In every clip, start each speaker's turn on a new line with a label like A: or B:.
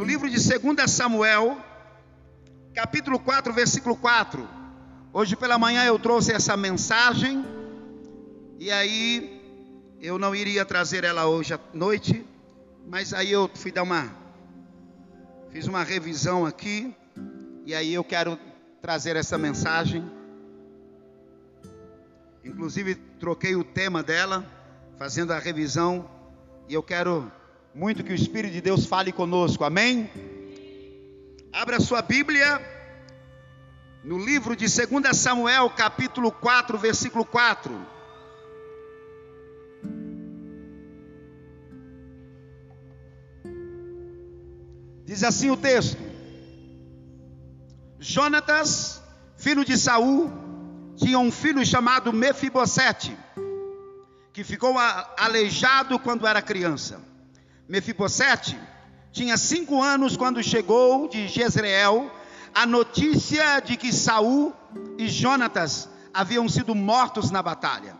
A: no livro de 2 Samuel, capítulo 4, versículo 4. Hoje pela manhã eu trouxe essa mensagem, e aí eu não iria trazer ela hoje à noite, mas aí eu fui dar uma, fiz uma revisão aqui, e aí eu quero trazer essa mensagem. Inclusive troquei o tema dela, fazendo a revisão, e eu quero muito que o Espírito de Deus fale conosco, amém? Abra sua Bíblia no livro de 2 Samuel, capítulo 4, versículo 4. Diz assim o texto: Jonatas, filho de Saul, tinha um filho chamado Mefibosete, que ficou aleijado quando era criança. Mefibosete tinha cinco anos quando chegou de Jezreel a notícia de que Saul e Jonatas haviam sido mortos na batalha.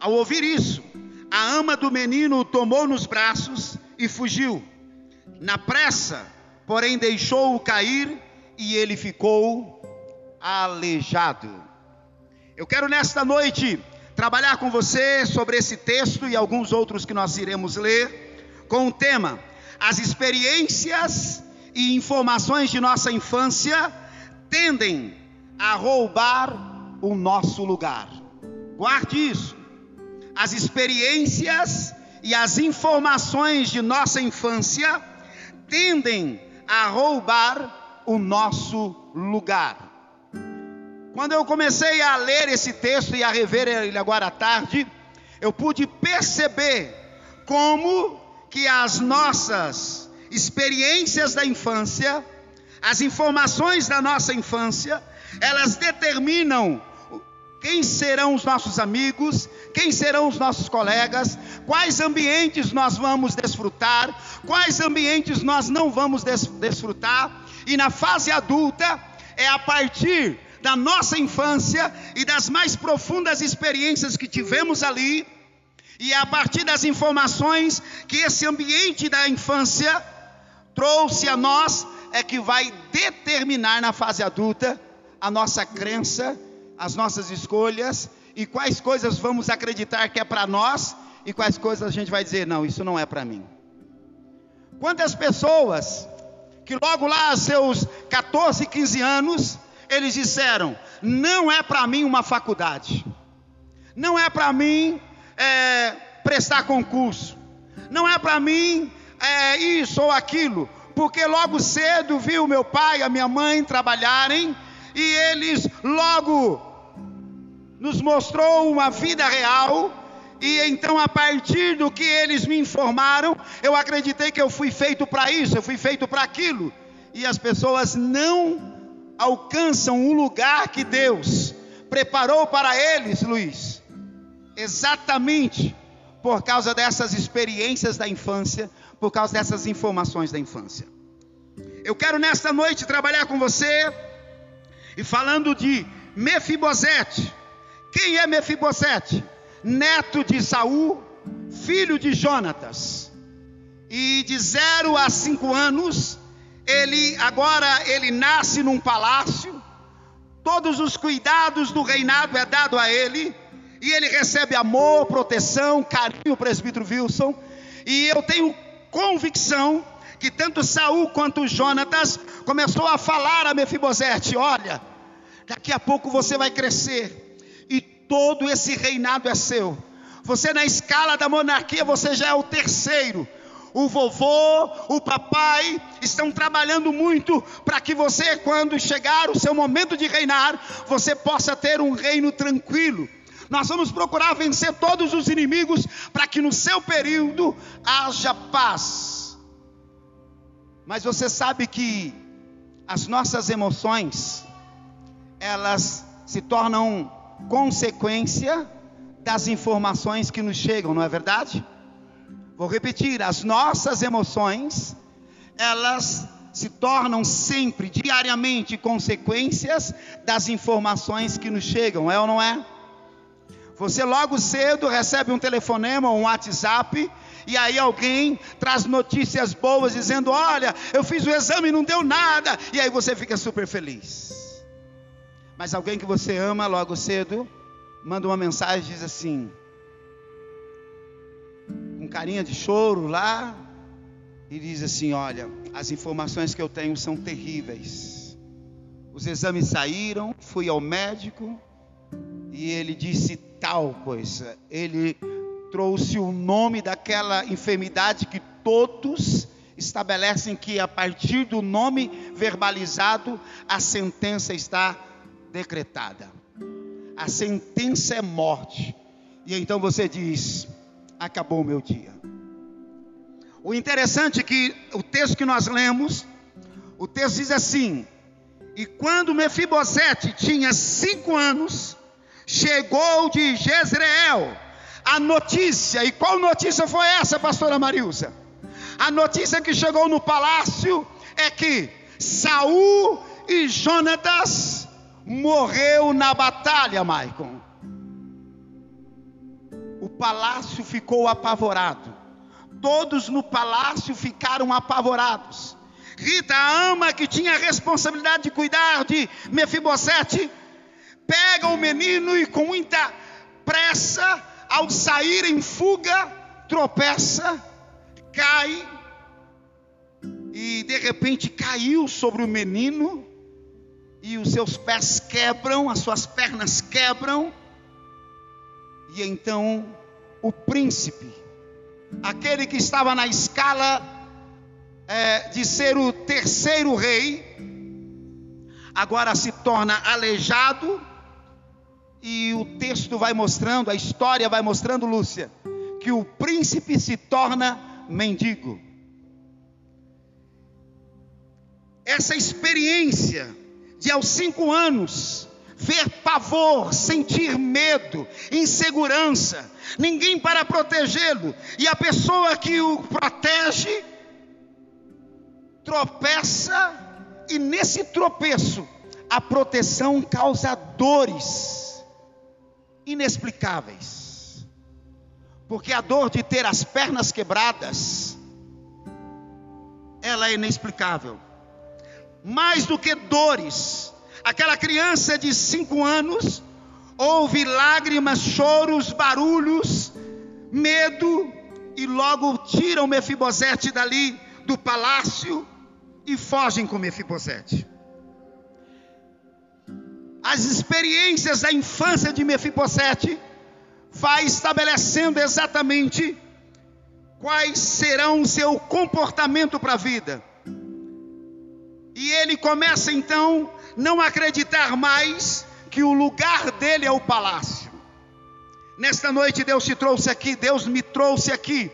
A: Ao ouvir isso, a ama do menino o tomou nos braços e fugiu. Na pressa, porém, deixou-o cair e ele ficou aleijado. Eu quero nesta noite trabalhar com você sobre esse texto e alguns outros que nós iremos ler, com o tema: As experiências e informações de nossa infância tendem a roubar o nosso lugar. Guarde isso. As experiências e as informações de nossa infância tendem a roubar o nosso lugar. Quando eu comecei a ler esse texto e a rever ele agora à tarde, eu pude perceber como que as nossas experiências da infância, as informações da nossa infância, elas determinam quem serão os nossos amigos, quem serão os nossos colegas, quais ambientes nós vamos desfrutar, quais ambientes nós não vamos des desfrutar, e na fase adulta é a partir da nossa infância e das mais profundas experiências que tivemos ali, e é a partir das informações que esse ambiente da infância trouxe a nós, é que vai determinar na fase adulta a nossa crença, as nossas escolhas e quais coisas vamos acreditar que é para nós e quais coisas a gente vai dizer, não, isso não é para mim. Quantas pessoas que logo lá aos seus 14, 15 anos, eles disseram: não é para mim uma faculdade, não é para mim é, prestar concurso, não é para mim é, isso ou aquilo, porque logo cedo viu meu pai, a minha mãe trabalharem e eles logo nos mostrou uma vida real. E então, a partir do que eles me informaram, eu acreditei que eu fui feito para isso, eu fui feito para aquilo. E as pessoas não alcançam um lugar que Deus preparou para eles, Luiz, exatamente por causa dessas experiências da infância, por causa dessas informações da infância. Eu quero nesta noite trabalhar com você e falando de Mefibosete. Quem é Mefibosete? Neto de Saul, filho de Jonatas. E de 0 a 5 anos, ele agora ele nasce num palácio, todos os cuidados do reinado é dado a ele, e ele recebe amor, proteção, carinho, presbítero Wilson, e eu tenho convicção que tanto Saul quanto Jonatas começou a falar a Mefibosete, olha, daqui a pouco você vai crescer e todo esse reinado é seu. Você na escala da monarquia, você já é o terceiro o vovô, o papai estão trabalhando muito para que você, quando chegar o seu momento de reinar, você possa ter um reino tranquilo. Nós vamos procurar vencer todos os inimigos para que no seu período haja paz. Mas você sabe que as nossas emoções, elas se tornam consequência das informações que nos chegam, não é verdade? Vou repetir, as nossas emoções, elas se tornam sempre, diariamente, consequências das informações que nos chegam, é ou não é? Você logo cedo recebe um telefonema ou um WhatsApp E aí alguém traz notícias boas dizendo: Olha, eu fiz o exame e não deu nada. E aí você fica super feliz. Mas alguém que você ama logo cedo manda uma mensagem e diz assim: com carinha de choro lá, e diz assim: Olha, as informações que eu tenho são terríveis. Os exames saíram, fui ao médico e ele disse tal coisa. Ele trouxe o nome daquela enfermidade que todos estabelecem que a partir do nome verbalizado a sentença está decretada. A sentença é morte. E então você diz: acabou o meu dia. O interessante é que o texto que nós lemos, o texto diz assim: E quando Mefibosete tinha cinco anos, chegou de Jezreel a notícia, e qual notícia foi essa, pastora Marilsa? A notícia que chegou no palácio é que Saul e Jonatas morreu na batalha, Maicon. Palácio ficou apavorado. Todos no palácio ficaram apavorados. Rita, a ama que tinha a responsabilidade de cuidar de Mefibosete, pega o menino e com muita pressa, ao sair em fuga, tropeça, cai e de repente caiu sobre o menino e os seus pés quebram, as suas pernas quebram, e então o príncipe, aquele que estava na escala é, de ser o terceiro rei, agora se torna aleijado, e o texto vai mostrando, a história vai mostrando, Lúcia, que o príncipe se torna mendigo. Essa experiência de aos cinco anos ver pavor, sentir medo, insegurança, ninguém para protegê-lo, e a pessoa que o protege tropeça, e nesse tropeço, a proteção causa dores inexplicáveis, porque a dor de ter as pernas quebradas, ela é inexplicável, mais do que dores, aquela criança de cinco anos ouve lágrimas, choros, barulhos, medo, e logo tiram Mefibosete dali do palácio e fogem com Mefibosete. As experiências da infância de Mefibosete vai estabelecendo exatamente quais serão seu comportamento para a vida. E ele começa então não acreditar mais que o lugar dele é o palácio. Nesta noite Deus te trouxe aqui, Deus me trouxe aqui,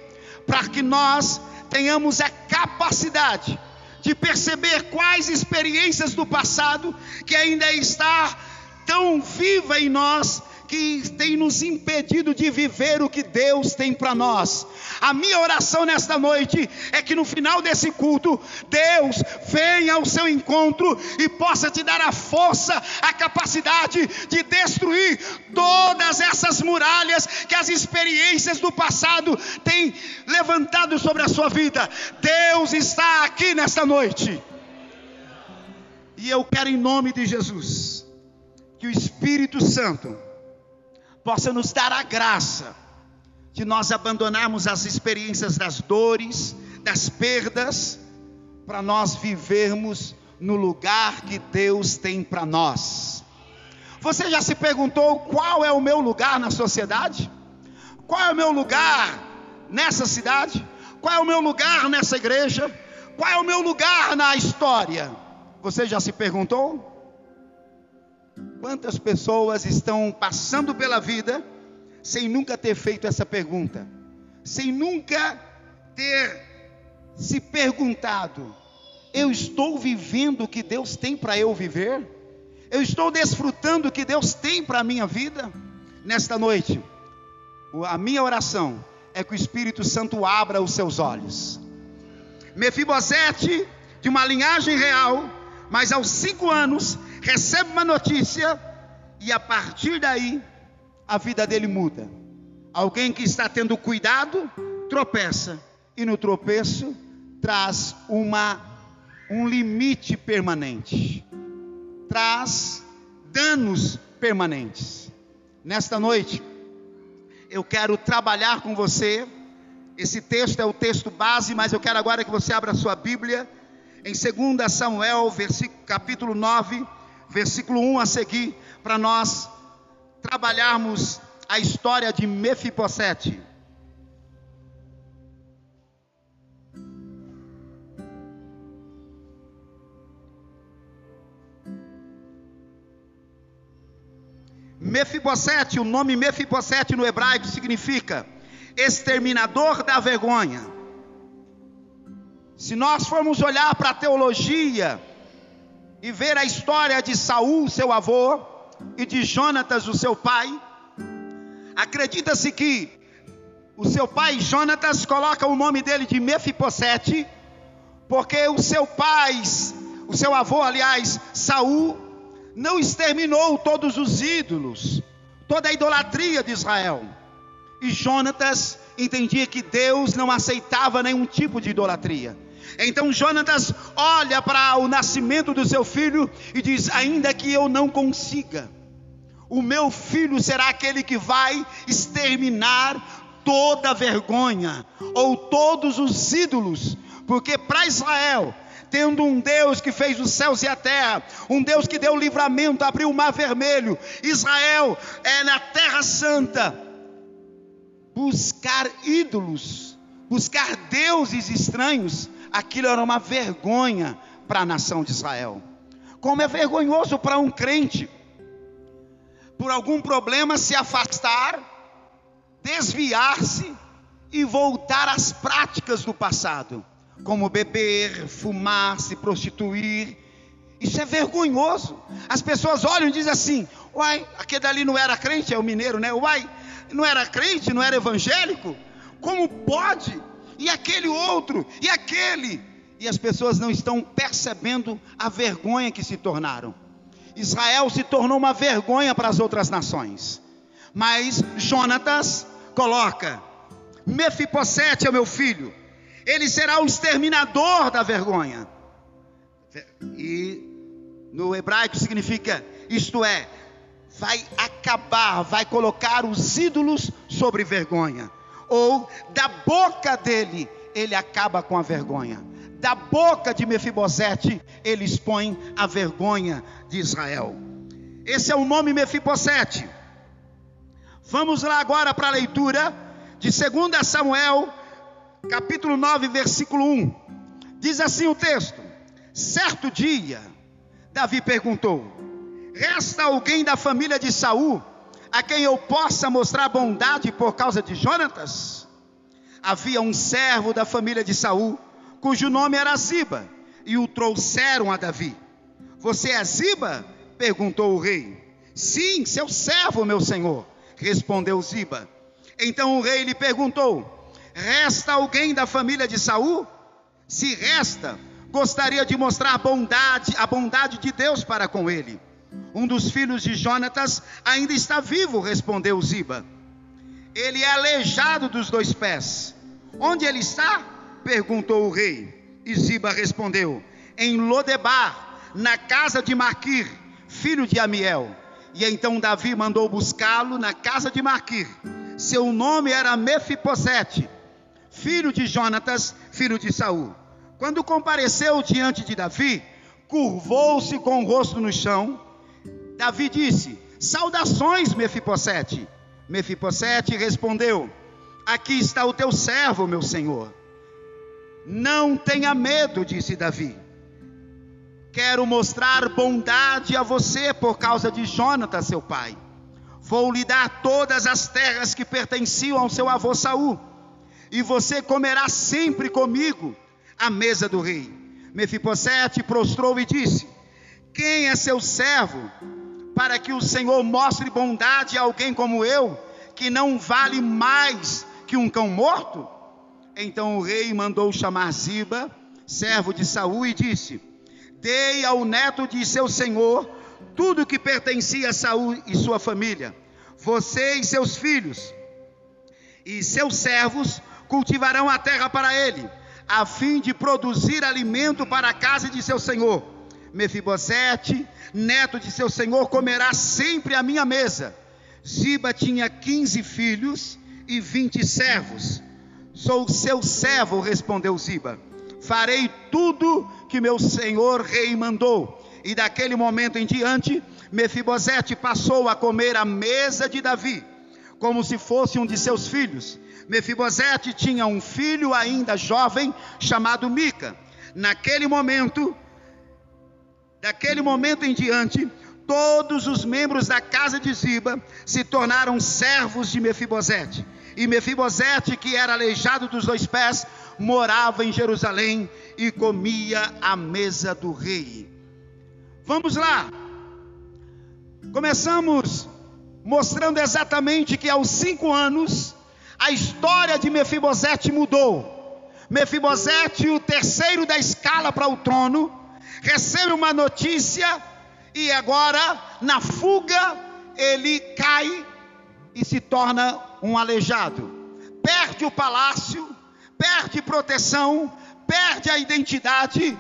A: para que nós tenhamos a capacidade de perceber quais experiências do passado que ainda está tão viva em nós que tem nos impedido de viver o que Deus tem para nós. A minha oração nesta noite é que no final desse culto, Deus venha ao seu encontro e possa te dar a força, a capacidade de destruir todas essas muralhas que as experiências do passado têm levantado sobre a sua vida. Deus está aqui nesta noite. E eu quero, em nome de Jesus, que o Espírito Santo possa nos dar a graça de nós abandonarmos as experiências das dores, das perdas, para nós vivermos no lugar que Deus tem para nós. Você já se perguntou qual é o meu lugar na sociedade? Qual é o meu lugar nessa cidade? Qual é o meu lugar nessa igreja? Qual é o meu lugar na história? Você já se perguntou? Quantas pessoas estão passando pela vida sem nunca ter feito essa pergunta, sem nunca ter se perguntado: eu estou vivendo o que Deus tem para eu viver? Eu estou desfrutando o que Deus tem para a minha vida? Nesta noite, a minha oração é que o Espírito Santo abra os seus olhos. Mefibosete, de uma linhagem real, mas aos cinco anos, recebe uma notícia, e a partir daí a vida dele muda. Alguém que está tendo cuidado tropeça e no tropeço traz uma um limite permanente. Traz danos permanentes. Nesta noite eu quero trabalhar com você. Esse texto é o texto base, mas eu quero agora que você abra a sua Bíblia em 2 Samuel, capítulo 9, versículo 1 a seguir, para nós trabalharmos a história de Mefibosete. Mefibosete, o nome Mefibosete no hebraico significa exterminador da vergonha. Se nós formos olhar para a teologia e ver a história de Saul, seu avô, e de Jonatas, o seu pai, acredita-se que o seu pai Jonatas coloca o nome dele de Mefibosete, porque o seu pai, o seu avô, aliás, Saul, não exterminou todos os ídolos, toda a idolatria de Israel. E Jonatas entendia que Deus não aceitava nenhum tipo de idolatria. Então Jonatas olha para o nascimento do seu filho e diz: Ainda que eu não consiga, o meu filho será aquele que vai exterminar toda vergonha ou todos os ídolos, porque para Israel tendo um Deus que fez os céus e a terra, um Deus que deu livramento, abriu o mar vermelho. Israel é na terra santa. Buscar ídolos, buscar deuses estranhos, aquilo era uma vergonha para a nação de Israel. Como é vergonhoso para um crente, por algum problema se afastar, desviar-se e voltar às práticas do passado como beber, fumar, se prostituir. Isso é vergonhoso. As pessoas olham e dizem assim: Uai, aquele dali não era crente, é o mineiro, né? Uai, não era crente, não era evangélico? Como pode? E aquele outro, e aquele. E as pessoas não estão percebendo a vergonha que se tornaram. Israel se tornou uma vergonha para as outras nações. Mas Jonatas coloca: Mefibosete é meu filho ele será o exterminador da vergonha. E no hebraico significa, isto é, vai acabar, vai colocar os ídolos sobre vergonha. Ou da boca dele, ele acaba com a vergonha. Da boca de Mefibosete, ele expõe a vergonha de Israel. Esse é o nome Mefibosete. Vamos lá agora para a leitura de 2 Samuel capítulo 9, versículo 1. Diz assim o texto: Certo dia, Davi perguntou: Resta alguém da família de Saul a quem eu possa mostrar bondade por causa de Jonatas? Havia um servo da família de Saul, cujo nome era Ziba, e o trouxeram a Davi. Você é Ziba? perguntou o rei. Sim, seu servo, meu senhor, respondeu Ziba. Então o rei lhe perguntou: Resta alguém da família de Saul? Se resta, gostaria de mostrar bondade, a bondade de Deus para com ele. Um dos filhos de Jonatas ainda está vivo, respondeu Ziba. Ele é aleijado dos dois pés. Onde ele está? perguntou o rei. E Ziba respondeu: Em Lodebar, na casa de Maquir, filho de Amiel. E então Davi mandou buscá-lo na casa de Maquir. Seu nome era Mefibosete filho de Jonatas, filho de Saul. Quando compareceu diante de Davi, curvou-se com o rosto no chão. Davi disse: Saudações, Mefibosete. Mefibosete respondeu: Aqui está o teu servo, meu senhor. Não tenha medo, disse Davi. Quero mostrar bondade a você por causa de Jonatas, seu pai. Vou lhe dar todas as terras que pertenciam ao seu avô Saul e você comerá sempre comigo à mesa do rei. Mefibosete prostrou e disse: Quem é seu servo, para que o Senhor mostre bondade a alguém como eu, que não vale mais que um cão morto? Então o rei mandou chamar Ziba, servo de Saul, e disse: Dei ao neto de seu senhor tudo que pertencia a Saul e sua família, você e seus filhos, e seus servos cultivarão a terra para ele, a fim de produzir alimento para a casa de seu senhor. Mefibosete, neto de seu senhor, comerá sempre à minha mesa. Ziba tinha quinze filhos e vinte servos. Sou seu servo, respondeu Ziba. Farei tudo que meu senhor rei mandou. E daquele momento em diante, Mefibosete passou a comer à mesa de Davi, como se fosse um de seus filhos. Mefibosete tinha um filho ainda jovem, chamado Mica. Naquele momento, daquele momento em diante, todos os membros da casa de Ziba se tornaram servos de Mefibosete. E Mefibosete, que era aleijado dos dois pés, morava em Jerusalém e comia à mesa do rei. Vamos lá. Começamos mostrando exatamente que aos cinco anos a história de Mefibosete mudou. Mefibosete, o terceiro da escala para o trono, recebe uma notícia e agora, na fuga, ele cai e se torna um aleijado. Perde o palácio, perde proteção, perde a identidade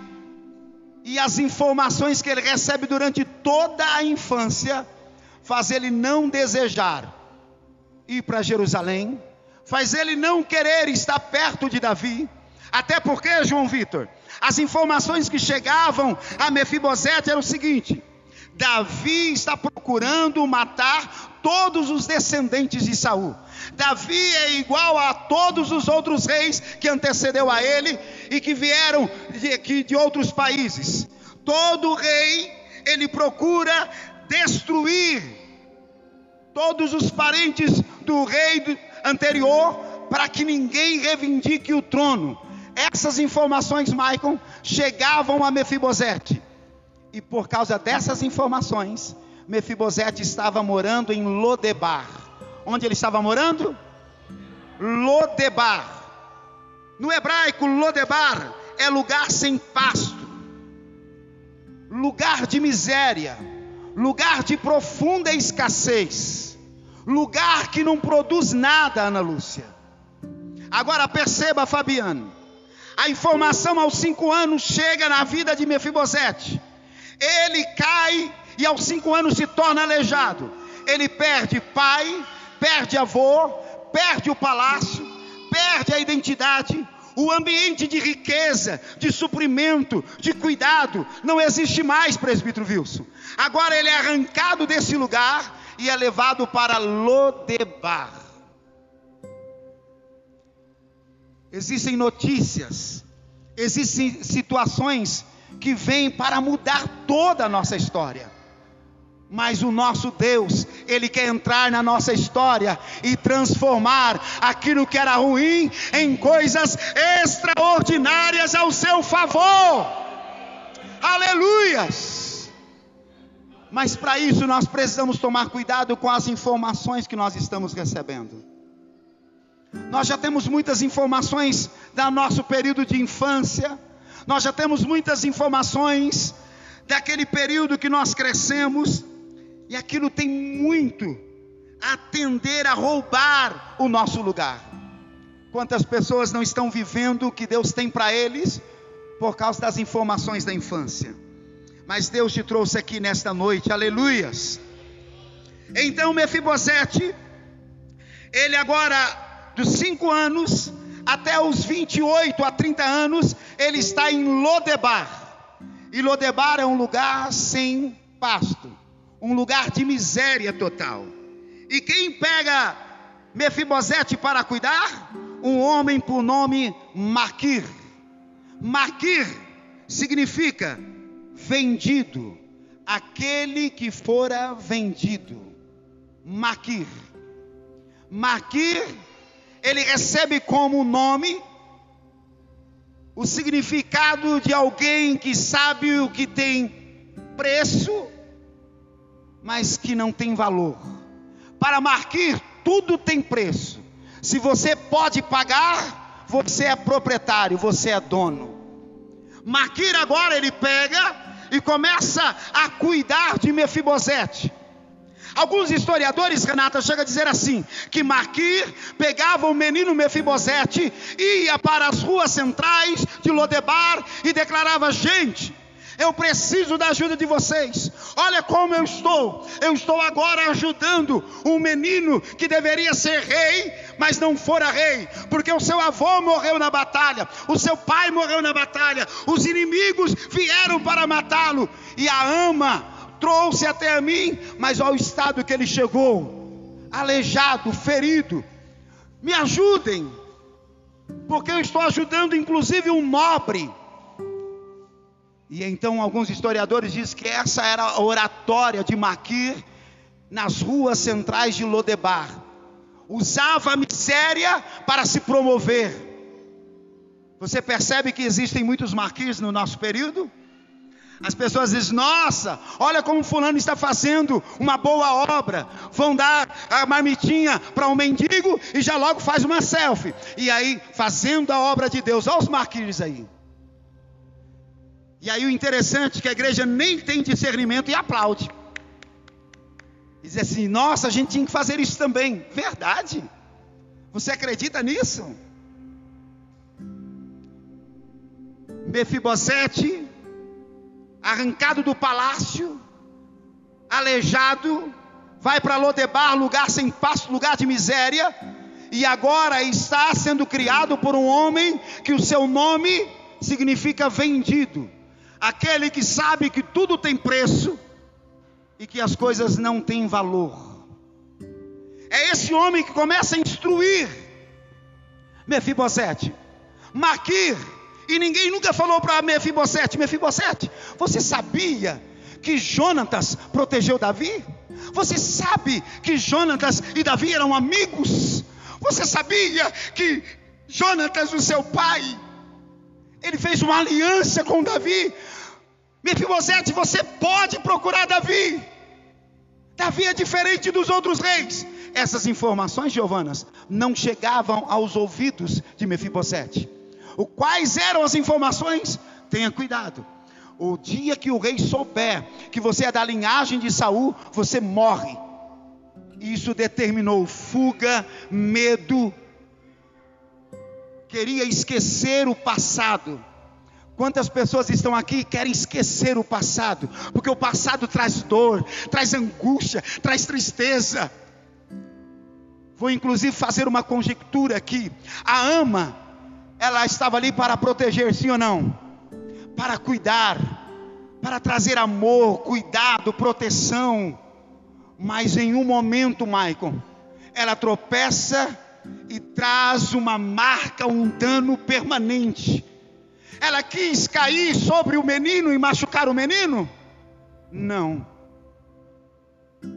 A: e as informações que ele recebe durante toda a infância faz ele não desejar ir para Jerusalém, faz ele não querer estar perto de Davi, até porque, João Vitor, as informações que chegavam a Mefibosete eram o seguinte: Davi está procurando matar todos os descendentes de Saul. Davi é igual a todos os outros reis que antecedeu a ele e que vieram de, de outros países. Todo rei ele procura destruir todos os parentes do rei anterior para que ninguém reivindique o trono. Essas informações, Maicon, chegavam a Mefibosete. E por causa dessas informações, Mefibosete estava morando em Lodebar. Onde ele estava morando? Lodebar. No hebraico, Lodebar é lugar sem pasto, lugar de miséria, lugar de profunda escassez, lugar que não produz nada, Ana Lúcia. Agora perceba, Fabiano, a informação aos cinco anos chega na vida de Mefibosete. Ele cai e aos cinco anos se torna aleijado. Ele perde pai, perde avô, perde o palácio, perde a identidade, o ambiente de riqueza, de suprimento, de cuidado, não existe mais, presbítero Wilson. Agora ele é arrancado desse lugar e é levado para Lodebar. Existem notícias, existem situações que vêm para mudar toda a nossa história. Mas o nosso Deus, Ele quer entrar na nossa história e transformar aquilo que era ruim em coisas extraordinárias ao seu favor. Aleluias! Mas para isso nós precisamos tomar cuidado com as informações que nós estamos recebendo. Nós já temos muitas informações do nosso período de infância, nós já temos muitas informações daquele período que nós crescemos, e aquilo tem muito a tender a roubar o nosso lugar. Quantas pessoas não estão vivendo o que Deus tem para eles por causa das informações da infância? Mas Deus te trouxe aqui nesta noite, aleluias. Então Mefibosete, ele agora dos cinco anos até os 28 a 30 anos, ele está em Lodebar. E Lodebar é um lugar sem pasto um lugar de miséria total. E quem pega Mefibosete para cuidar? Um homem por nome Maquir. Maquir significa vendido, aquele que fora vendido. Maquir. Maquir, ele recebe como nome o significado de alguém que sabe o que tem preço mas que não tem valor. Para Marquir, tudo tem preço. Se você pode pagar, você é proprietário, você é dono. Marquir agora ele pega e começa a cuidar de Mefibosete. Alguns historiadores, Renata, chega a dizer assim: que Maquir pegava o menino Mefibosete, ia para as ruas centrais de Lodebar e declarava: gente, eu preciso da ajuda de vocês. Olha como eu estou. Eu estou agora ajudando um menino que deveria ser rei, mas não fora rei, porque o seu avô morreu na batalha, o seu pai morreu na batalha, os inimigos vieram para matá-lo, e a ama trouxe até a mim, mas ao estado que ele chegou, aleijado, ferido. Me ajudem, porque eu estou ajudando inclusive um nobre e então alguns historiadores dizem que essa era a oratória de Maquir nas ruas centrais de Lodebar. Usava a miséria para se promover. Você percebe que existem muitos Maquirs no nosso período? As pessoas dizem: Nossa, olha como Fulano está fazendo uma boa obra. Vão dar a marmitinha para um mendigo e já logo faz uma selfie. E aí, fazendo a obra de Deus. Olha os Maquirs aí. E aí o interessante é que a igreja nem tem discernimento e aplaude. Diz assim: nossa, a gente tinha que fazer isso também. Verdade? Você acredita nisso? Mefibosete, arrancado do palácio, aleijado, vai para Lodebar, lugar sem passo, lugar de miséria, e agora está sendo criado por um homem que o seu nome significa vendido aquele que sabe que tudo tem preço e que as coisas não têm valor. É esse homem que começa a instruir Mefibosete, Maquir, e ninguém nunca falou para Mefibosete: Mefibosete, você sabia que Jonatas protegeu Davi? Você sabe que Jonatas e Davi eram amigos? Você sabia que Jonatas, o seu pai, ele fez uma aliança com Davi Mefibosete, você pode procurar Davi. Davi é diferente dos outros reis. Essas informações, Giovanas, não chegavam aos ouvidos de Mefibosete. O quais eram as informações? Tenha cuidado. O dia que o rei souber que você é da linhagem de Saul, você morre. Isso determinou fuga, medo. Queria esquecer o passado Quantas pessoas estão aqui e querem esquecer o passado, porque o passado traz dor, traz angústia, traz tristeza. Vou inclusive fazer uma conjectura aqui. A ama, ela estava ali para proteger, sim ou não? Para cuidar, para trazer amor, cuidado, proteção. Mas em um momento, Michael, ela tropeça e traz uma marca, um dano permanente ela quis cair sobre o menino e machucar o menino? Não.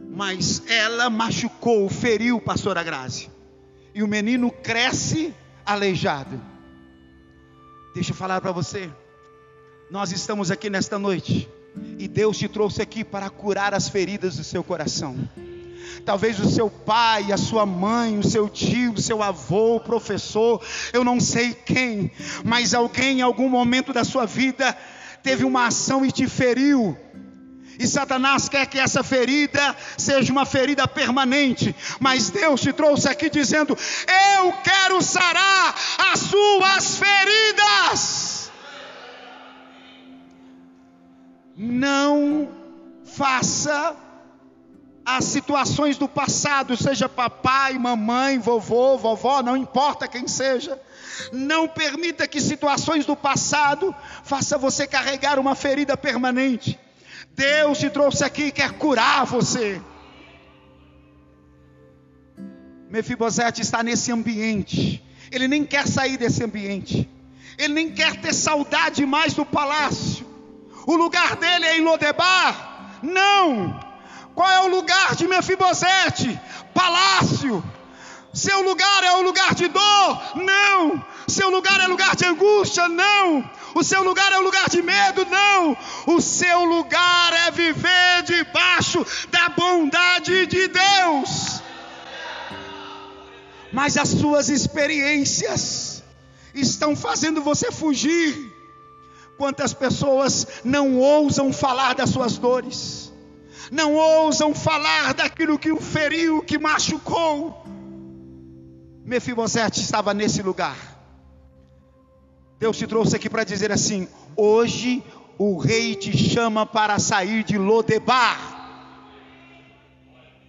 A: Mas ela machucou, feriu pastora Grazi. E o menino cresce aleijado. Deixa eu falar para você. Nós estamos aqui nesta noite. E Deus te trouxe aqui para curar as feridas do seu coração talvez o seu pai, a sua mãe, o seu tio, o seu avô, o professor, eu não sei quem, mas alguém em algum momento da sua vida teve uma ação e te feriu. E Satanás quer que essa ferida seja uma ferida permanente, mas Deus te trouxe aqui dizendo: Eu quero sarar as suas feridas. Não faça as situações do passado, seja papai, mamãe, vovô, vovó, não importa quem seja. Não permita que situações do passado faça você carregar uma ferida permanente. Deus te trouxe aqui e quer curar você. Mefibosete está nesse ambiente. Ele nem quer sair desse ambiente. Ele nem quer ter saudade mais do palácio. O lugar dele é em Lodebar? Não. Qual é o lugar de Mefibosete? Palácio. Seu lugar é o lugar de dor? Não. Seu lugar é lugar de angústia? Não. O seu lugar é o lugar de medo? Não. O seu lugar é viver debaixo da bondade de Deus. Mas as suas experiências estão fazendo você fugir. Quantas pessoas não ousam falar das suas dores? não ousam falar daquilo que o feriu, que machucou. Mefibosete estava nesse lugar. Deus te trouxe aqui para dizer assim: hoje o rei te chama para sair de Lodebar.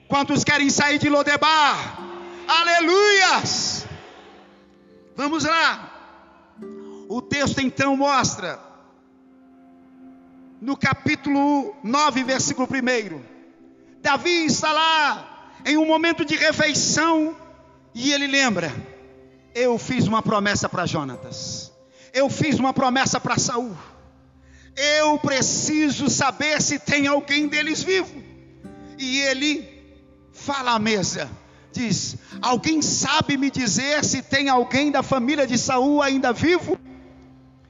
A: Quantos querem sair de Lodebar? Aleluias! Vamos lá. O texto então mostra, no capítulo 9, versículo 1, Davi está lá em um momento de refeição e ele lembra: eu fiz uma promessa para Jonatas, eu fiz uma promessa para Saul, eu preciso saber se tem alguém deles vivo. E ele fala à mesa, diz: Alguém sabe me dizer se tem alguém da família de Saul ainda vivo?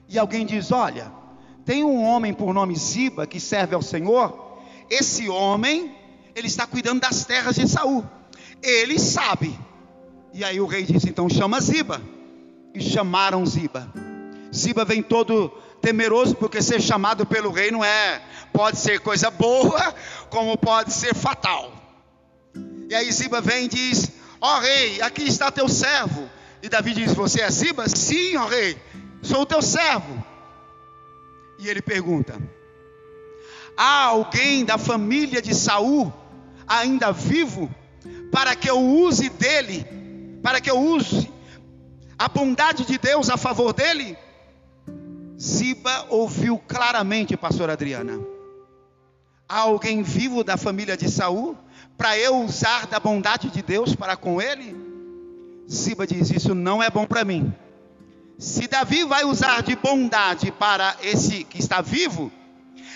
A: E alguém diz: Olha, tem um homem por nome Ziba que serve ao Senhor. Esse homem, ele está cuidando das terras de Saul. Ele sabe. E aí o rei disse: Então chama Ziba. E chamaram Ziba. Ziba vem todo temeroso, porque ser chamado pelo rei não é, pode ser coisa boa, como pode ser fatal. E aí Ziba vem e diz: Ó oh, rei, aqui está teu servo. E Davi diz: Você é Ziba? Sim, ó oh, rei sou o teu servo. E ele pergunta: Há alguém da família de Saul ainda vivo para que eu use dele, para que eu use a bondade de Deus a favor dele? Ziba ouviu claramente, pastor Adriana. Há alguém vivo da família de Saul para eu usar da bondade de Deus para com ele? Ziba diz: Isso não é bom para mim. Se Davi vai usar de bondade para esse que está vivo,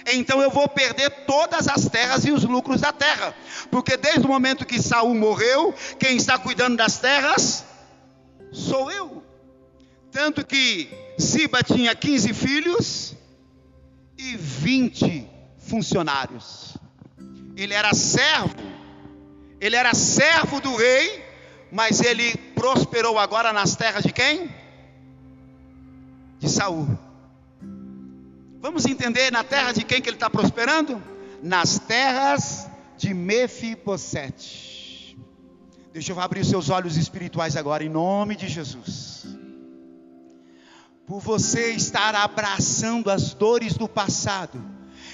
A: então eu vou perder todas as terras e os lucros da terra, porque desde o momento que Saul morreu, quem está cuidando das terras sou eu. Tanto que Ziba tinha 15 filhos e 20 funcionários. Ele era servo, ele era servo do rei, mas ele prosperou agora nas terras de quem? de Saul. Vamos entender na terra de quem que ele está prosperando? Nas terras de Mefibosete. Deixa eu abrir os seus olhos espirituais agora, em nome de Jesus. Por você estar abraçando as dores do passado,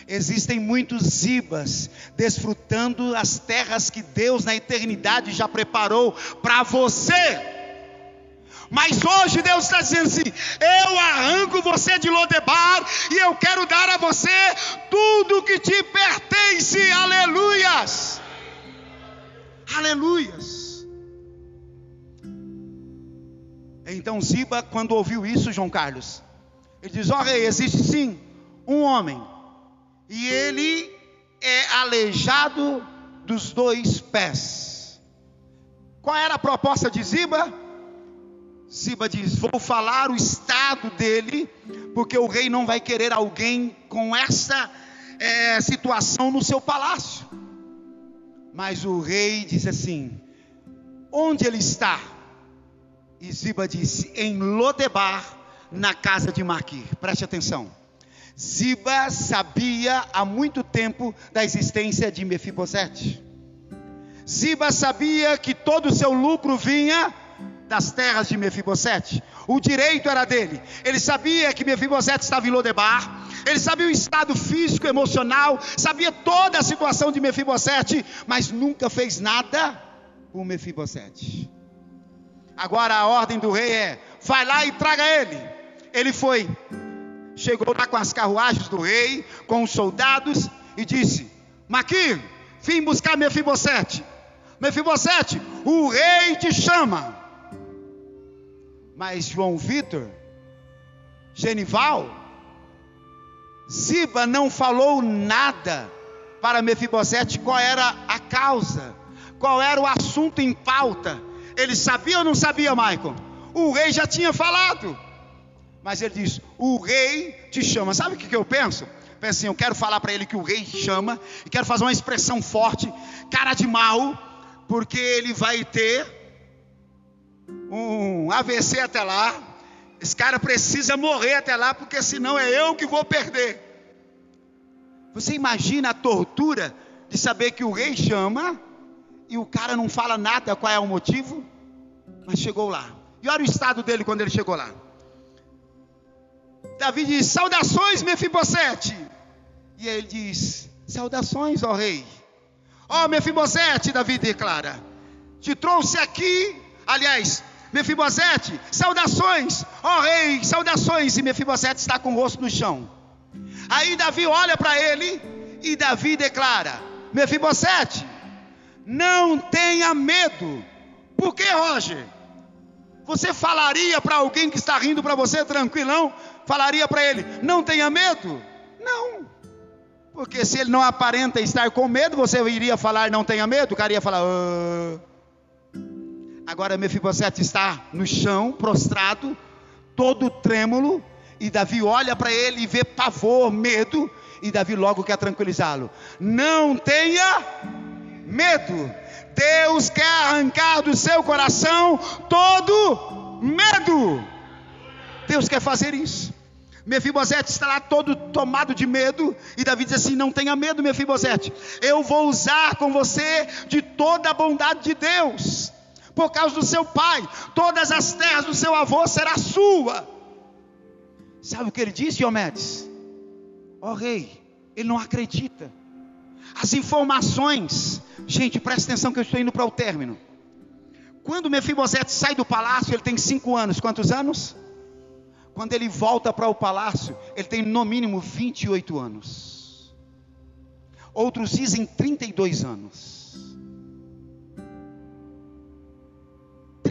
A: existem muitos zibas desfrutando as terras que Deus na eternidade já preparou para você. Mas hoje Deus está dizendo assim: eu arranco você de Lodebar e eu quero dar a você tudo que te pertence. Aleluias! Aleluias! Então Ziba, quando ouviu isso, João Carlos, ele diz: Ó oh, rei, existe sim um homem, e ele é aleijado dos dois pés. Qual era a proposta de Ziba? Siba diz: Vou falar o estado dele, porque o rei não vai querer alguém com essa é, situação no seu palácio. Mas o rei diz assim: Onde ele está? E Ziba disse: Em Lodebar, na casa de Maquir. Preste atenção. Ziba sabia há muito tempo da existência de Mefibosete. Ziba sabia que todo o seu lucro vinha das terras de Mefibosete. O direito era dele. Ele sabia que Mefibosete estava em Lodebar. Ele sabia o estado físico, emocional, sabia toda a situação de Mefibosete, mas nunca fez nada por Mefibosete. Agora a ordem do rei é: vai lá e traga ele. Ele foi, chegou lá com as carruagens do rei, com os soldados e disse: Maqui, vim buscar Mefibosete. Mefibosete, o rei te chama. Mas João Vitor, Genival, Ziba não falou nada para Mefibosete qual era a causa, qual era o assunto em pauta. Ele sabia ou não sabia, Michael? O rei já tinha falado. Mas ele diz: O rei te chama. Sabe o que, eu penso? Penso assim: eu quero falar para ele que o rei chama, e quero fazer uma expressão forte, cara de mal, porque ele vai ter um AVC até lá. Esse cara precisa morrer até lá, porque senão é eu que vou perder. Você imagina a tortura de saber que o rei chama e o cara não fala nada qual é o motivo, mas chegou lá. E olha o estado dele quando ele chegou lá. Davi diz: Saudações, Mefibosete. E ele diz: Saudações, ó rei. Ó Mefibosete, Davi declara: Te trouxe aqui, aliás, Mefibosete, saudações, ó rei, saudações. E Mefibosete está com o rosto no chão. Aí Davi olha para ele e Davi declara: Mefibosete, não tenha medo. Por que, Roger? Você falaria para alguém que está rindo para você tranquilão? Falaria para ele: Não tenha medo? Não. Porque se ele não aparenta estar com medo, você iria falar: Não tenha medo? O cara ia falar: ah. Agora Mefibosete está no chão, prostrado, todo trêmulo, e Davi olha para ele e vê pavor, medo, e Davi logo quer tranquilizá-lo. Não tenha medo. Deus quer arrancar do seu coração todo medo. Deus quer fazer isso. Mefibosete está lá todo tomado de medo, e Davi diz assim: Não tenha medo, Mefibosete, eu vou usar com você de toda a bondade de Deus por causa do seu pai, todas as terras do seu avô será sua. Sabe o que ele disse, Diomedes? Ó oh, rei, ele não acredita. As informações, gente, presta atenção que eu estou indo para o término. Quando Mefibosete sai do palácio, ele tem cinco anos. Quantos anos? Quando ele volta para o palácio, ele tem no mínimo 28 anos. Outros dizem 32 anos.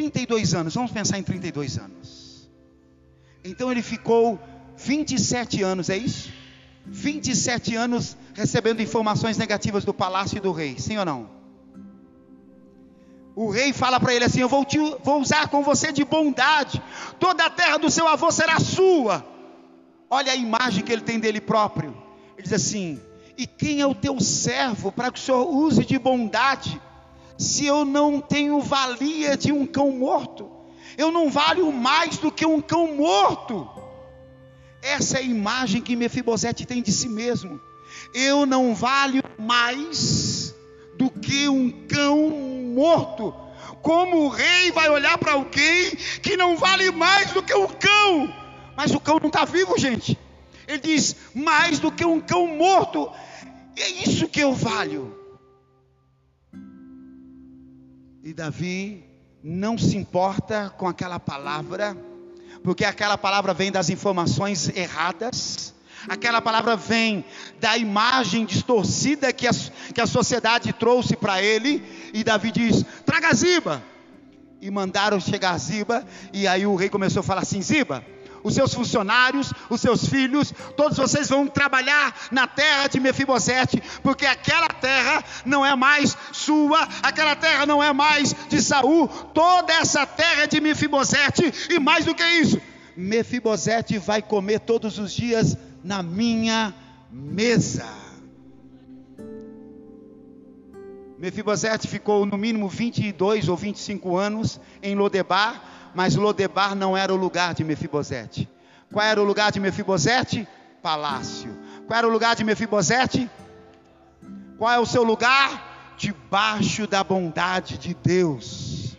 A: 32 anos, vamos pensar em 32 anos. Então ele ficou 27 anos, é isso? 27 anos recebendo informações negativas do palácio e do rei, sim ou não? O rei fala para ele assim: Eu vou, te, vou usar com você de bondade, toda a terra do seu avô será sua. Olha a imagem que ele tem dele próprio. Ele diz assim: E quem é o teu servo para que o Senhor use de bondade se eu não tenho valia de um cão morto? Eu não valho mais do que um cão morto. Essa é a imagem que Mefibosete tem de si mesmo. Eu não valho mais do que um cão morto. Como o rei vai olhar para alguém que não vale mais do que um cão? Mas o cão não está vivo, gente. Ele diz: mais do que um cão morto. É isso que eu valho. E Davi não se importa com aquela palavra, porque aquela palavra vem das informações erradas, aquela palavra vem da imagem distorcida que a, que a sociedade trouxe para ele, e Davi diz: traga Ziba. E mandaram chegar Ziba, e aí o rei começou a falar assim: Ziba, os seus funcionários, os seus filhos, todos vocês vão trabalhar na terra de Mefibosete, porque aquela terra não é mais sua, aquela terra não é mais de Saul, toda essa terra é de Mefibosete, e mais do que isso, Mefibosete vai comer todos os dias na minha mesa. Mefibosete ficou no mínimo 22 ou 25 anos em Lodebar, mas Lodebar não era o lugar de Mefibosete. Qual era o lugar de Mefibosete? Palácio. Qual era o lugar de Mefibosete? Qual é o seu lugar? Debaixo da bondade de Deus.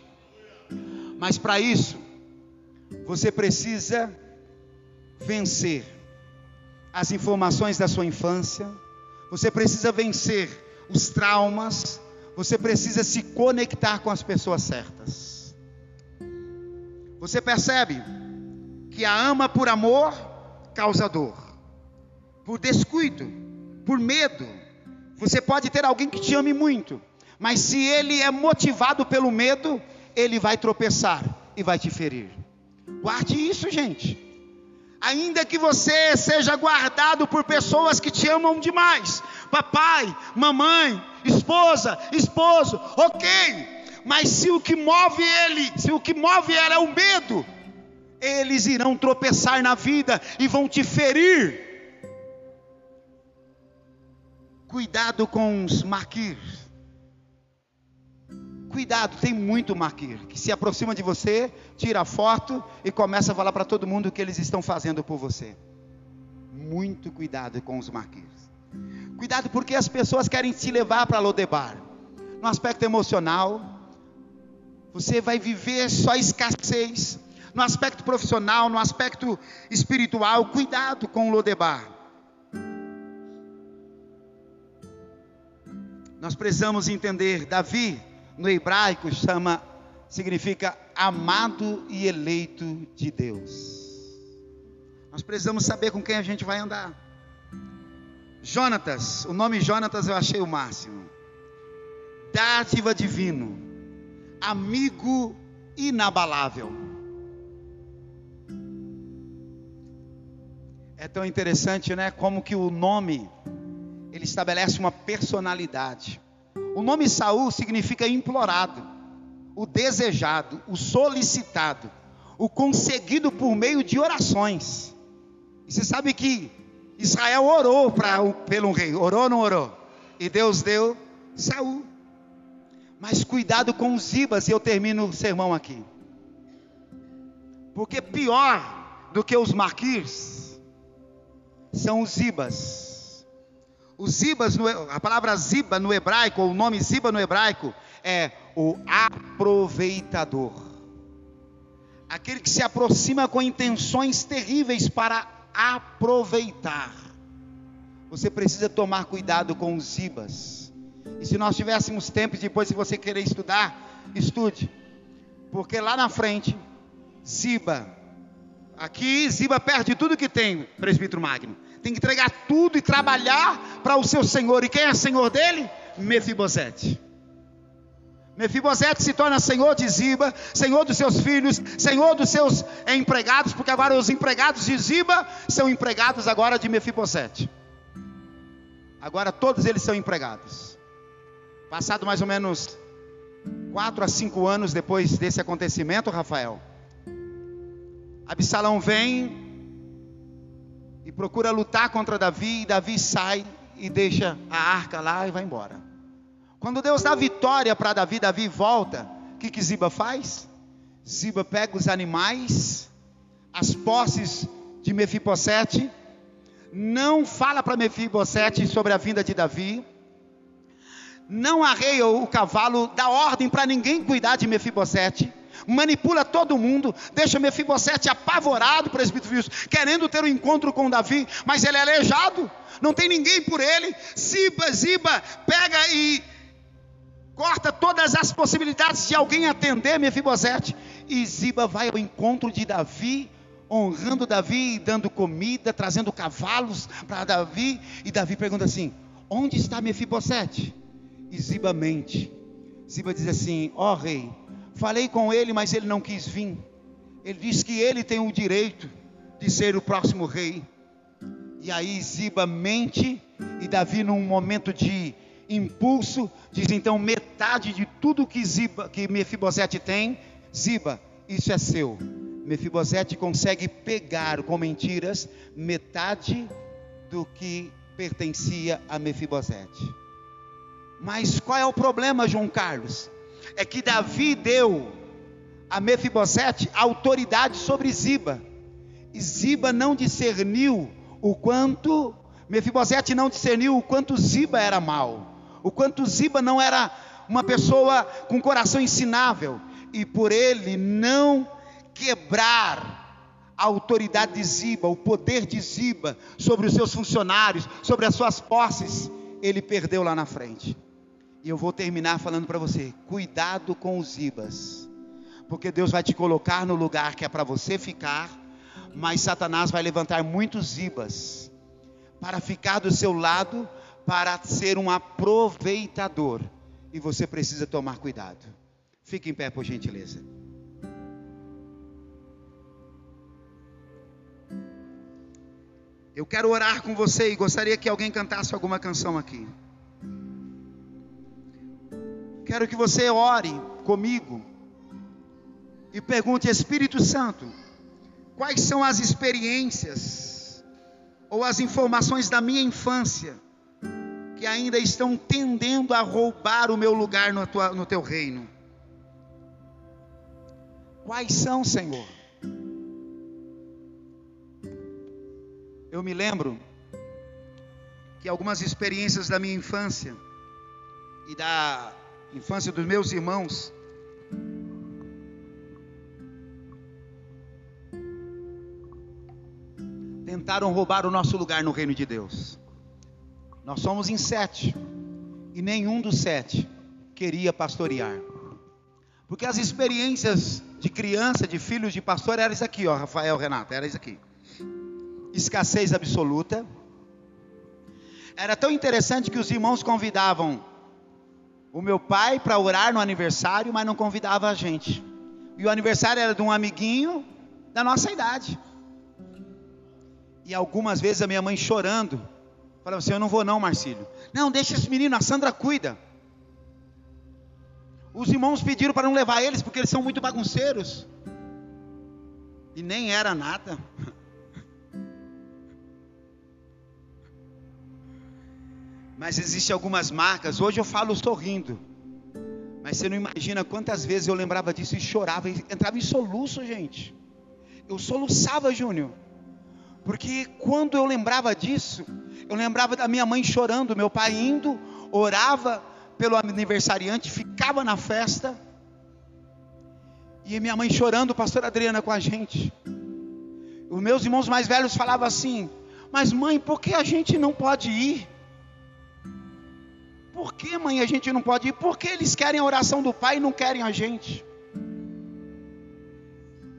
A: Mas para isso, você precisa vencer as informações da sua infância, você precisa vencer os traumas, você precisa se conectar com as pessoas certas. Você percebe que a ama por amor causa dor, por descuido, por medo. Você pode ter alguém que te ame muito, mas se ele é motivado pelo medo, ele vai tropeçar e vai te ferir. Guarde isso, gente. Ainda que você seja guardado por pessoas que te amam demais, papai, mamãe, esposa, esposo, ok, mas se o que move ele, se o que move ela é o medo, eles irão tropeçar na vida e vão te ferir. Cuidado com os maquir. Cuidado, tem muito maquir que se aproxima de você, tira foto e começa a falar para todo mundo o que eles estão fazendo por você. Muito cuidado com os maquirs. Cuidado porque as pessoas querem te levar para Lodebar. No aspecto emocional, você vai viver só escassez. No aspecto profissional, no aspecto espiritual, cuidado com o Lodebar. Nós precisamos entender, Davi, no hebraico, chama, significa amado e eleito de Deus. Nós precisamos saber com quem a gente vai andar. Jonatas, o nome Jonatas eu achei o máximo. Dádiva divino, amigo inabalável. É tão interessante, né? Como que o nome ele estabelece uma personalidade. O nome Saul significa implorado, o desejado, o solicitado, o conseguido por meio de orações. E você sabe que Israel orou para pelo rei, orou ou não orou? E Deus deu Saul. Mas cuidado com os Ibas, e eu termino o sermão aqui. Porque pior do que os maquirs são os Ibas. Os Ibas, a palavra Ziba no hebraico, o nome Ziba no hebraico, é o aproveitador. Aquele que se aproxima com intenções terríveis para aproveitar. Você precisa tomar cuidado com os Zibas. E se nós tivéssemos tempo, depois, se você querer estudar, estude. Porque lá na frente, Ziba, aqui Ziba perde tudo que tem, presbítero Magno. Tem que entregar tudo e trabalhar para o seu senhor. E quem é senhor dele? Mefibosete. Mefibosete se torna senhor de Ziba, senhor dos seus filhos, senhor dos seus empregados, porque agora os empregados de Ziba são empregados agora de Mefibosete. Agora todos eles são empregados. Passado mais ou menos quatro a cinco anos depois desse acontecimento, Rafael, Absalão vem e procura lutar contra Davi, e Davi sai e deixa a arca lá e vai embora. Quando Deus dá vitória para Davi, Davi volta. O que, que Ziba faz? Ziba pega os animais, as posses de Mefibosete, não fala para Mefibosete sobre a vinda de Davi, não arreia o cavalo, dá ordem para ninguém cuidar de Mefibosete, manipula todo mundo, deixa Mefibosete apavorado, presbítero querendo ter um encontro com Davi, mas ele é aleijado, não tem ninguém por ele. Ziba, Ziba, pega e corta todas as possibilidades de alguém atender Mefibosete. E Ziba vai ao encontro de Davi, honrando Davi, dando comida, trazendo cavalos para Davi. E Davi pergunta assim: Onde está Mefibosete? E Ziba mente. Ziba diz assim: Ó oh, rei, falei com ele, mas ele não quis vir. Ele diz que ele tem o direito de ser o próximo rei. E aí Ziba mente, e Davi, num momento de impulso, diz então metade de tudo que Ziba, que Mefibosete tem, Ziba, isso é seu. Mefibosete consegue pegar com mentiras metade do que pertencia a Mefibosete. Mas qual é o problema, João Carlos? É que Davi deu a Mefibosete autoridade sobre Ziba. E Ziba não discerniu o quanto Mefibosete não discerniu o quanto Ziba era mal o quanto Ziba não era uma pessoa com coração ensinável, e por ele não quebrar a autoridade de Ziba, o poder de Ziba sobre os seus funcionários, sobre as suas posses, ele perdeu lá na frente. E eu vou terminar falando para você: cuidado com os Zibas, porque Deus vai te colocar no lugar que é para você ficar, mas Satanás vai levantar muitos Zibas para ficar do seu lado para ser um aproveitador. E você precisa tomar cuidado. Fique em pé, por gentileza. Eu quero orar com você e gostaria que alguém cantasse alguma canção aqui. Quero que você ore comigo e pergunte, Espírito Santo, quais são as experiências ou as informações da minha infância que ainda estão tendendo a roubar o meu lugar no, tua, no teu reino. Quais são, Senhor? Eu me lembro que algumas experiências da minha infância e da infância dos meus irmãos tentaram roubar o nosso lugar no reino de Deus. Nós somos em sete e nenhum dos sete queria pastorear. Porque as experiências de criança, de filhos de pastor, eram isso aqui, ó, Rafael, Renato, era isso aqui. Escassez absoluta. Era tão interessante que os irmãos convidavam o meu pai para orar no aniversário, mas não convidava a gente. E o aniversário era de um amiguinho da nossa idade. E algumas vezes a minha mãe chorando, falava assim: Eu não vou, não, Marcílio. Não, deixa esse menino, a Sandra cuida. Os irmãos pediram para não levar eles porque eles são muito bagunceiros. E nem era nada. Mas existem algumas marcas. Hoje eu falo sorrindo. Mas você não imagina quantas vezes eu lembrava disso e chorava, entrava em soluço, gente. Eu soluçava, Júnior. Porque quando eu lembrava disso, eu lembrava da minha mãe chorando, meu pai indo, orava, pelo aniversariante, ficava na festa. E minha mãe chorando, pastor Adriana com a gente. Os meus irmãos mais velhos falavam assim: Mas mãe, por que a gente não pode ir? Por que, mãe, a gente não pode ir? Porque eles querem a oração do pai e não querem a gente.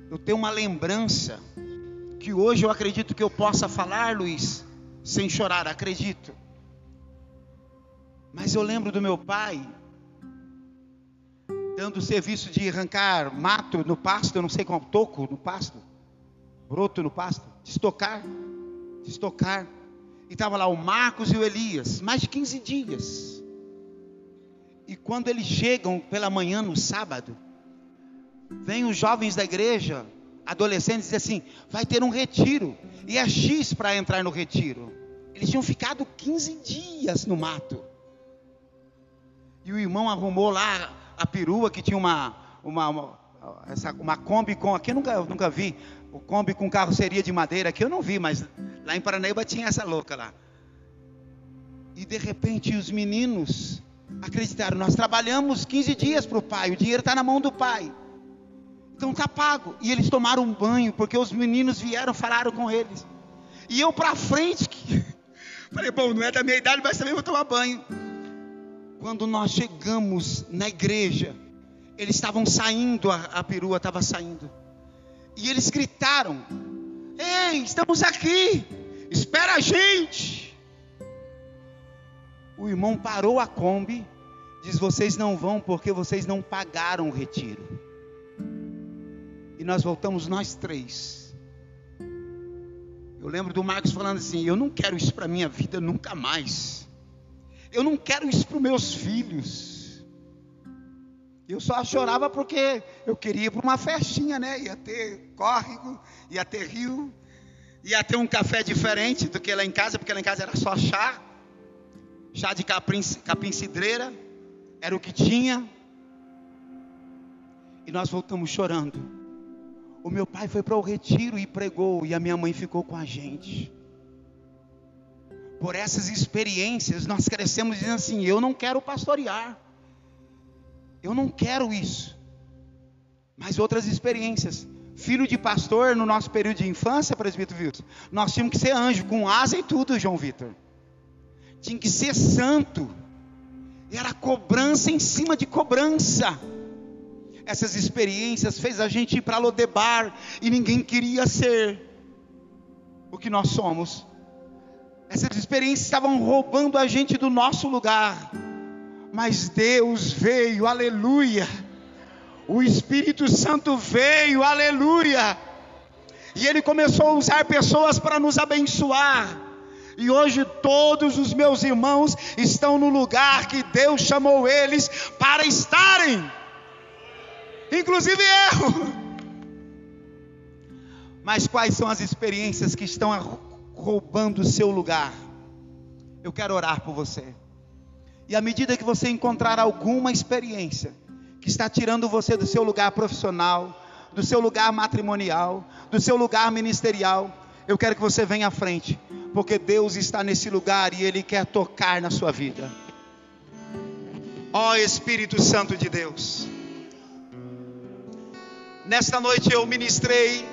A: Eu tenho uma lembrança que hoje eu acredito que eu possa falar, Luiz, sem chorar, acredito. Mas eu lembro do meu pai dando o serviço de arrancar mato no pasto, eu não sei qual, toco no pasto, broto no pasto, de estocar, de estocar. E estava lá o Marcos e o Elias, mais de 15 dias. E quando eles chegam pela manhã no sábado, vem os jovens da igreja, adolescentes, e dizem assim: vai ter um retiro, e é X para entrar no retiro. Eles tinham ficado 15 dias no mato. E o irmão arrumou lá a perua que tinha uma, uma, uma, essa, uma Kombi com. Aqui eu nunca, eu nunca vi. O Kombi com carroceria de madeira, aqui eu não vi, mas lá em Paranaíba tinha essa louca lá. E de repente os meninos acreditaram: nós trabalhamos 15 dias para o pai, o dinheiro está na mão do pai. Então está pago. E eles tomaram um banho, porque os meninos vieram, falaram com eles. E eu para frente, falei: bom, não é da minha idade, mas também vou tomar banho. Quando nós chegamos na igreja, eles estavam saindo, a, a perua estava saindo. E eles gritaram: Ei, estamos aqui, espera a gente. O irmão parou a Kombi, diz: Vocês não vão porque vocês não pagaram o retiro. E nós voltamos nós três. Eu lembro do Marcos falando assim: Eu não quero isso para minha vida nunca mais. Eu não quero isso para os meus filhos. Eu só chorava porque eu queria ir para uma festinha, né? Ia ter córrego, ia ter rio, ia ter um café diferente do que lá em casa, porque lá em casa era só chá, chá de capim, capim cidreira, era o que tinha. E nós voltamos chorando. O meu pai foi para o retiro e pregou, e a minha mãe ficou com a gente por essas experiências, nós crescemos dizendo assim: eu não quero pastorear, eu não quero isso. Mas outras experiências, filho de pastor no nosso período de infância, presbítero Vitor, nós tínhamos que ser anjo, com asa e tudo, João Vitor. Tinha que ser santo. Era cobrança em cima de cobrança. Essas experiências fez a gente ir para Lodebar e ninguém queria ser o que nós somos. Essas experiências estavam roubando a gente do nosso lugar. Mas Deus veio, aleluia. O Espírito Santo veio, aleluia. E ele começou a usar pessoas para nos abençoar. E hoje todos os meus irmãos estão no lugar que Deus chamou eles para estarem. Inclusive eu. Mas quais são as experiências que estão roubando o seu lugar. Eu quero orar por você. E à medida que você encontrar alguma experiência que está tirando você do seu lugar profissional, do seu lugar matrimonial, do seu lugar ministerial, Eu quero que você venha à frente, porque Deus está nesse lugar e Ele quer tocar na sua vida. Ó Espírito Santo de Deus, nesta noite eu ministrei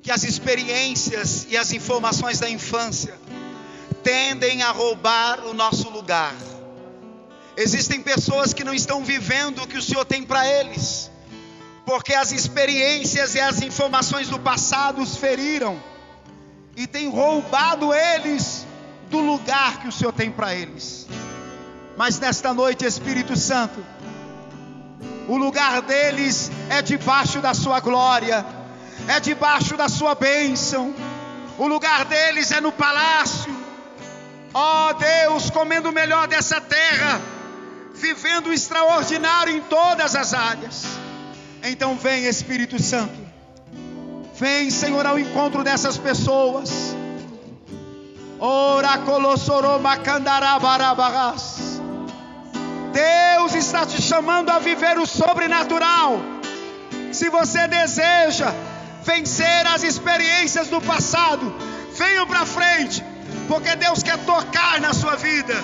A: que as experiências e as informações da infância tendem a roubar o nosso lugar. Existem pessoas que não estão vivendo o que o Senhor tem para eles, porque as experiências e as informações do passado os feriram e tem roubado eles do lugar que o Senhor tem para eles. Mas nesta noite, Espírito Santo, o lugar deles é debaixo da Sua glória, é debaixo da Sua bênção, o lugar deles é no palácio. Ó oh, Deus, comendo o melhor dessa terra vivendo o extraordinário em todas as áreas. Então vem Espírito Santo, vem Senhor ao encontro dessas pessoas. Ora Deus está te chamando a viver o sobrenatural. Se você deseja vencer as experiências do passado, venha para frente, porque Deus quer tocar na sua vida.